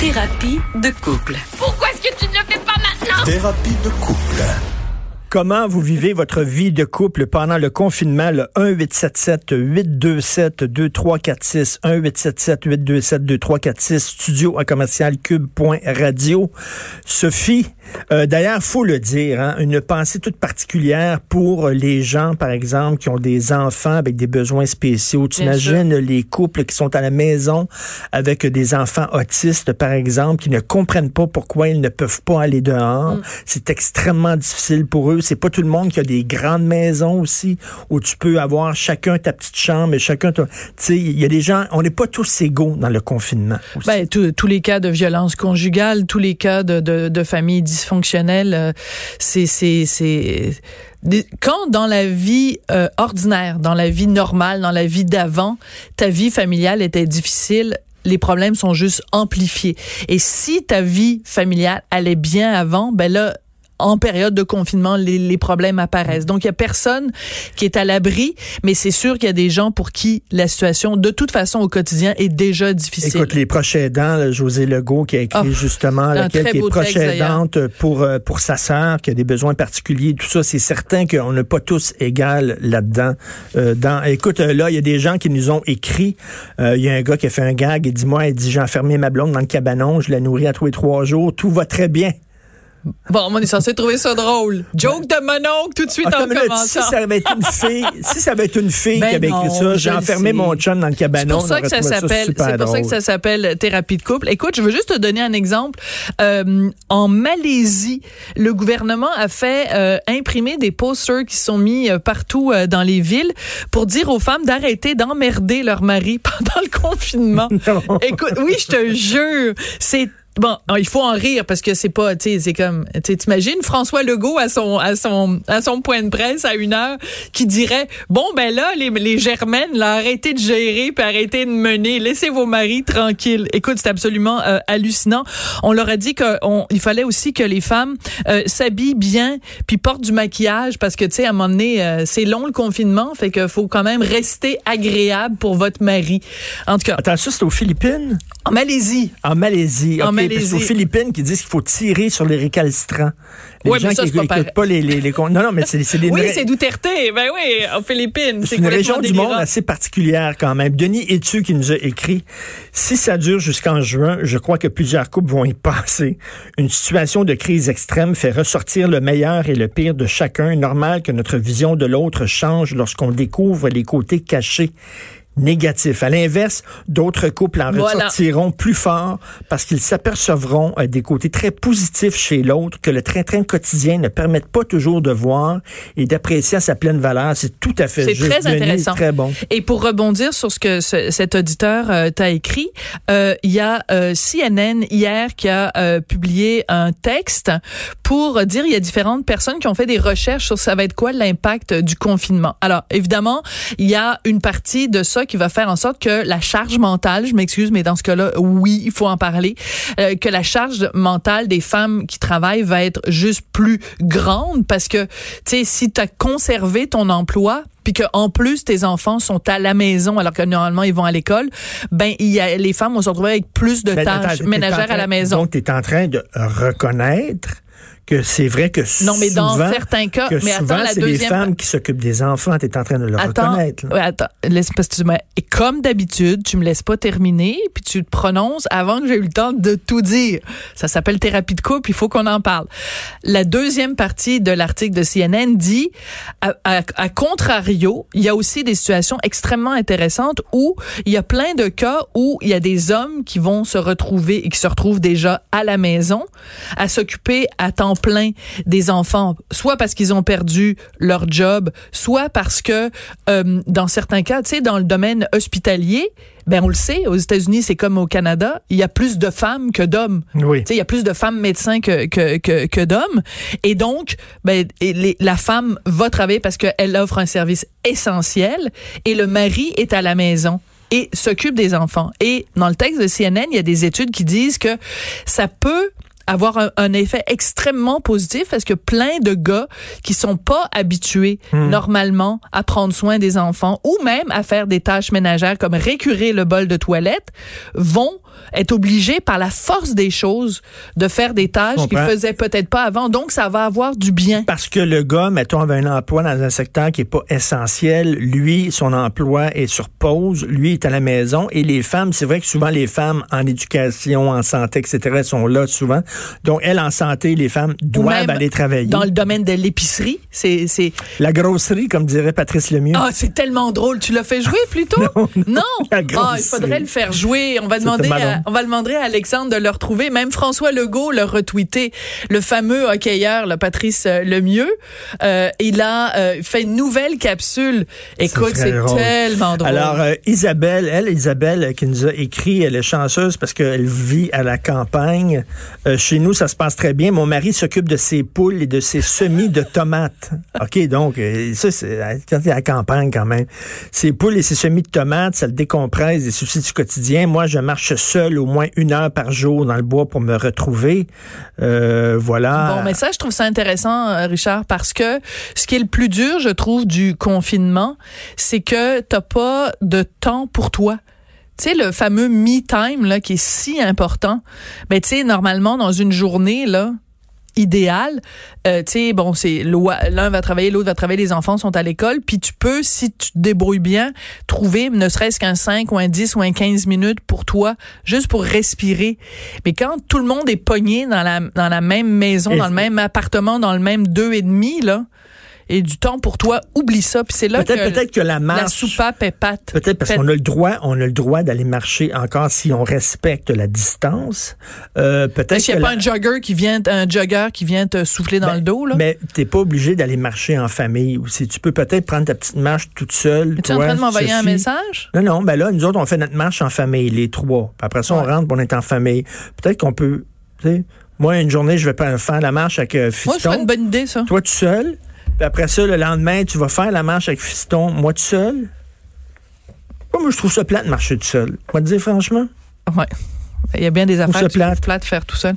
Thérapie de couple. Pourquoi est-ce que tu ne le fais pas maintenant? Thérapie de couple. Comment vous vivez votre vie de couple pendant le confinement? Le 1-877-827-2346, 1-877-827-2346, studio à commercial cube.radio. Sophie, euh, d'ailleurs, faut le dire, hein, une pensée toute particulière pour les gens, par exemple, qui ont des enfants avec des besoins spéciaux. Tu imagines les couples qui sont à la maison avec des enfants autistes, par exemple, qui ne comprennent pas pourquoi ils ne peuvent pas aller dehors. Mm. C'est extrêmement difficile pour eux c'est pas tout le monde qui a des grandes maisons aussi où tu peux avoir chacun ta petite chambre et chacun tu sais il y a des gens on n'est pas tous égaux dans le confinement aussi. Ben, tous les cas de violence conjugale, tous les cas de, de, de familles dysfonctionnelles, euh, c'est c'est c'est quand dans la vie euh, ordinaire, dans la vie normale, dans la vie d'avant, ta vie familiale était difficile, les problèmes sont juste amplifiés. Et si ta vie familiale allait bien avant, ben là, en période de confinement, les, les problèmes apparaissent. Donc, il y a personne qui est à l'abri, mais c'est sûr qu'il y a des gens pour qui la situation, de toute façon, au quotidien, est déjà difficile. Écoute, les proches aidants, là, José Legault, qui a écrit Oh, justement très qui est proche aidante pour, euh, pour sa sœur, qui a des besoins particuliers, tout ça, c'est certain qu'on n'est pas tous égales là-dedans. Euh, dans, écoute, euh, là, il y a des gens qui nous ont écrit. Euh, Il y a un gars qui a fait un gag, il dit, moi, il dit, j'ai enfermé ma blonde dans le cabanon, je la nourris à tous les trois jours, tout va très bien. Bon, on est censé trouver ça drôle. Joke de mononcle tout de suite Attends en minute, commençant. si ça avait été une fille, si ça avait été une fille Ben qui avait écrit ça, j'ai enfermé mon chum dans le C'est cabanon. pour ça que ça s'appelle, c'est pour ça que ça s'appelle thérapie de couple. Écoute, je veux juste te donner un exemple. Euh, en Malaisie, le gouvernement a fait euh, imprimer des posters qui sont mis euh, partout dans les villes pour dire aux femmes d'arrêter d'emmerder leur mari pendant le confinement. Non. Écoute, oui, je te jure, c'est Bon, il faut en rire parce que c'est pas, tu sais, c'est comme, tu t'imagines François Legault à son, à son, à son point de presse à une heure qui dirait, bon ben là, les, les germaines, là, arrêtez de gérer puis arrêtez de mener, laissez vos maris tranquilles. Écoute, c'est absolument euh, hallucinant. On leur a dit qu'il fallait aussi que les femmes euh, s'habillent bien puis portent du maquillage parce que tu sais, à un moment donné, euh, c'est long le confinement, fait qu'il faut quand même rester agréable pour votre mari. En tout cas, Attends, ça, c'est aux Philippines? en Malaisie. En Malaisie. En parce Malaisie. qu'aux Philippines qui disent qu'il faut tirer sur les récalcitrants. Les Ouais, gens mais ça, qui c'est pas n'écoutent pareil. pas les, les, les Non, non, mais c'est c'est des Oui, c'est Duterte. Ben oui, aux Philippines. c'est une région complètement du monde délirant. assez particulière quand même. Denis Etu qui nous a écrit Si ça dure jusqu'en juin, je crois que plusieurs couples vont y passer. Une situation de crise extrême fait ressortir le meilleur et le pire de chacun. Normal que notre vision de l'autre change lorsqu'on découvre les côtés cachés négatifs. À l'inverse, d'autres couples en Voilà. ressortiront plus forts parce qu'ils s'apercevront euh, des côtés très positifs chez l'autre que le train-train quotidien ne permet pas toujours de voir et d'apprécier à sa pleine valeur. C'est tout à fait C'est très intéressant. Très bon. Et pour rebondir sur ce que ce- cet auditeur euh, t'a écrit, euh, il y a CNN hier qui a publié un texte pour dire il y a différentes personnes qui ont fait des recherches sur ça va être quoi l'impact du confinement. Alors évidemment, il y a une partie de ça qui va faire en sorte que la charge mentale, je m'excuse, mais dans ce cas-là, oui, il faut en parler, euh, que la charge mentale des femmes qui travaillent va être juste plus grande parce que, tu sais, si tu as conservé ton emploi, puis que en plus tes enfants sont à la maison alors que normalement ils vont à l'école, ben il y a les femmes vont se retrouver avec plus de Ben, tâches ménagères à la maison. Donc, tu es en train de reconnaître que c'est vrai que non mais dans souvent, certains cas, que mais souvent, attends la c'est les deuxième femmes qui s'occupent des enfants. Tu es en train de le Attends, reconnaître. là. ouais, attends, laisse parce que tu et comme d'habitude, tu me laisses pas terminer, puis tu te prononces avant que j'ai eu le temps de tout dire. Ça s'appelle thérapie de couple, il faut qu'on en parle. La deuxième partie de l'article de CNN dit, à, à- à contrario, il y a aussi des situations extrêmement intéressantes où il y a plein de cas où il y a des hommes qui vont se retrouver et qui se retrouvent déjà à la maison à s'occuper à temps plein des enfants, soit parce qu'ils ont perdu leur job, soit parce que euh, dans certains cas, tu sais, dans le domaine hospitalier, ben on le sait, aux États-Unis, c'est comme au Canada, il y a plus de femmes que d'hommes. Oui. Tu sais, il y a plus de femmes médecins que que que, que d'hommes, et donc, ben et les- la femme va travailler parce qu'elle offre un service essentiel, et le mari est à la maison et s'occupe des enfants. Et dans le texte de CNN, il y a des études qui disent que ça peut avoir un, un effet extrêmement positif parce que plein de gars qui sont pas habitués normalement à prendre soin des enfants ou même à faire des tâches ménagères comme récurer le bol de toilette vont être obligé par la force des choses de faire des tâches qu'il faisait peut-être pas avant. Donc, ça va avoir du bien. Parce que le gars, mettons, avait un emploi dans un secteur qui est pas essentiel. Lui, son emploi est sur pause. Lui est à la maison. Et les femmes, c'est vrai que souvent les femmes en éducation, en santé, etc., sont là souvent. Donc, elles, en santé, les femmes doivent aller travailler. Dans le domaine de l'épicerie, c'est... La grosserie, comme dirait Patrice Lemieux. Ah, c'est tellement drôle. Tu l'as fait jouer plutôt? non. non. Ah, il faudrait le faire jouer. On va demander à, on va demander à Alexandre de le retrouver. Même François Legault l'a retweeté. Le fameux hockeyeur, Patrice euh, Lemieux. Euh, il a euh, fait une nouvelle capsule. Écoute, c'est tellement drôle. Alors, euh, Isabelle, elle, Isabelle, qui nous a écrit, elle est chanceuse parce qu'elle vit à la campagne. chez nous, ça se passe très bien. Mon mari s'occupe de ses poules et de ses semis de tomates. OK, donc, ça, c'est quand à la campagne quand même. Ses poules et ses semis de tomates, ça le décompresse des soucis du quotidien. Moi, je marche seul au moins une heure par jour dans le bois pour me retrouver. Euh, voilà. Bon, mais ça, je trouve ça intéressant, euh, Richard, parce que ce qui est le plus dur, je trouve, du confinement, c'est que t'as pas de temps pour toi. Tu sais, le fameux me time, là, qui est si important. Ben, tu sais, normalement, dans une journée, là, idéal. Euh, tu sais, bon, c'est l'un va travailler, l'autre va travailler, les enfants sont à l'école, puis tu peux, si tu te débrouilles bien, trouver ne serait-ce qu'un 5 ou un 10 ou un 15 minutes pour toi, juste pour respirer. Mais quand tout le monde est pogné dans la, dans la même maison, dans le même appartement, dans le même deux et demi, là, et du temps pour toi, oublie ça. Puis c'est là peut-être, que, peut-être que la marche, la soupape est pâte. Peut-être parce qu'on a le droit, on a le droit d'aller marcher encore si on respecte la distance. Euh, peut-être. S'il n'y a pas un jogger qui vient, un jogger qui vient te souffler dans ben, le dos là? Mais t'es pas obligé d'aller marcher en famille aussi. Tu peux peut-être prendre ta petite marche toute seule. Tu es en train de m'envoyer un message? Non, non. Ben là, nous autres, on fait notre marche en famille, les trois. Puis après ça, on rentre, on est en famille. Peut-être qu'on peut. Tu sais, moi, une journée, je vais faire la marche avec euh, Fiston. Moi, je une bonne idée, ça. Toi, tout seul? Puis après ça, le lendemain, tu vas faire la marche avec Fiston, moi tout seul? Moi, je trouve ça plat de marcher tout seul. Moi, te dire franchement. Ouais. Il y a bien des affaires que plat de faire tout seul.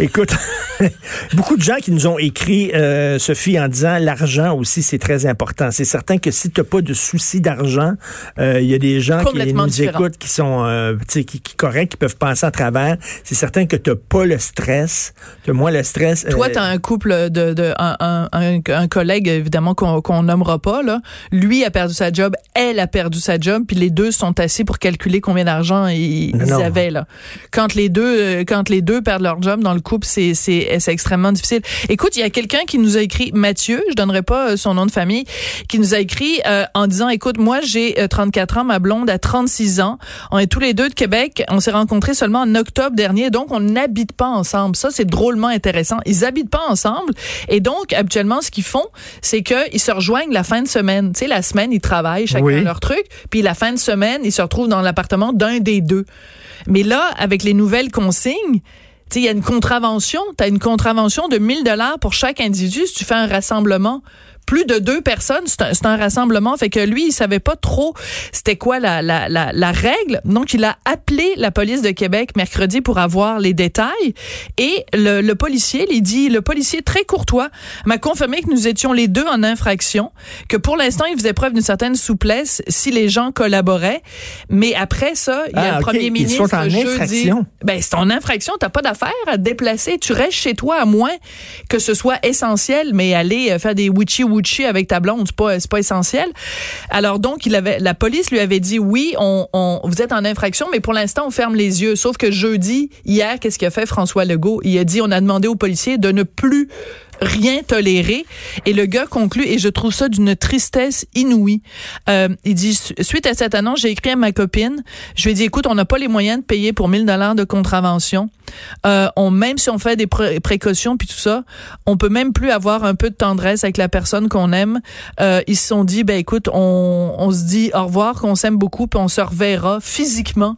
Écoute, beaucoup de gens qui nous ont écrit, euh, Sophie, en disant l'argent aussi, c'est très important. C'est certain que si tu n'as pas de souci d'argent, euh, il y a des gens qui nous écoutent, qui sont euh, qui, qui corrects, qui peuvent passer à travers. C'est certain que tu n'as pas le stress. Tu moins le stress. Toi, tu as un couple de, de un, un, un, collègue, évidemment, qu'on nommera pas. Là. Lui a perdu sa job, elle a perdu sa job, puis les deux sont assis pour calculer combien d'argent ils, ils avaient. Là. Quand les deux quand les deux perdent leur job, dans le couple, c'est c'est extrêmement difficile. Écoute, il y a quelqu'un qui nous a écrit Mathieu, je donnerai pas euh, son nom de famille, qui nous a écrit euh, en disant écoute, moi j'ai 34 euh, ans, ma blonde a 36 ans, on est tous les deux de Québec, on s'est rencontrés seulement en octobre dernier, donc on n'habite pas ensemble. Ça c'est drôlement intéressant. Ils habitent pas ensemble et donc habituellement ce qu'ils font, c'est que ils se rejoignent la fin de semaine. Tu sais la semaine ils travaillent chacun leur truc, puis la fin de semaine ils se retrouvent dans l'appartement d'un des deux. Mais là avec les nouvelles consignes, il y a une contravention. Tu as une contravention de 1000 dollars pour chaque individu si tu fais un rassemblement plus de deux personnes, c'est un, rassemblement. Fait que lui, il savait pas trop c'était quoi la, la, la, la, règle. Donc, il a appelé la police de Québec mercredi pour avoir les détails. Et le, le policier, il dit, le policier très courtois m'a confirmé que nous étions les deux en infraction, que pour l'instant, il faisait preuve d'une certaine souplesse si les gens collaboraient. Mais après ça, il y a le ah, premier ministre Ils sont en infraction. Ben, c'est en infraction. T'as pas d'affaire à te déplacer. Tu restes chez toi à moins que ce soit essentiel, mais aller euh, faire des witchy avec ta blonde, c'est pas, pas essentiel. Alors donc, il avait, la police lui avait dit oui, on, on vous êtes en infraction, mais pour l'instant, on ferme les yeux. Sauf que jeudi, hier, qu'est-ce qu'a fait François Legault? Il a dit, on a demandé aux policiers de ne plus rien tolérer. Et le gars conclut, et je trouve ça d'une tristesse inouïe. Euh, il dit, suite à cette annonce, j'ai écrit à ma copine. Je lui ai dit, écoute, on n'a pas les moyens de payer pour 1000 dollars de contravention. Euh, on, même si on fait des précautions puis tout ça, on peut même plus avoir un peu de tendresse avec la personne qu'on aime. Euh, ils se sont dit, ben écoute, on, on se dit au revoir, qu'on s'aime beaucoup, puis on se reverra physiquement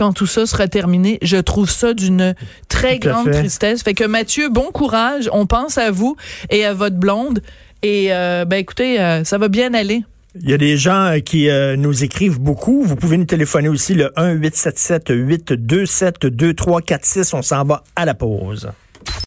quand tout ça sera terminé. Je trouve ça d'une très grande tristesse. Fait que Mathieu, bon courage. On pense à vous et à votre blonde. Et euh, ben écoutez, euh, ça va bien aller. Il y a des gens euh, qui nous écrivent beaucoup. Vous pouvez nous téléphoner aussi le 1 877 827 2346. On s'en va à la pause.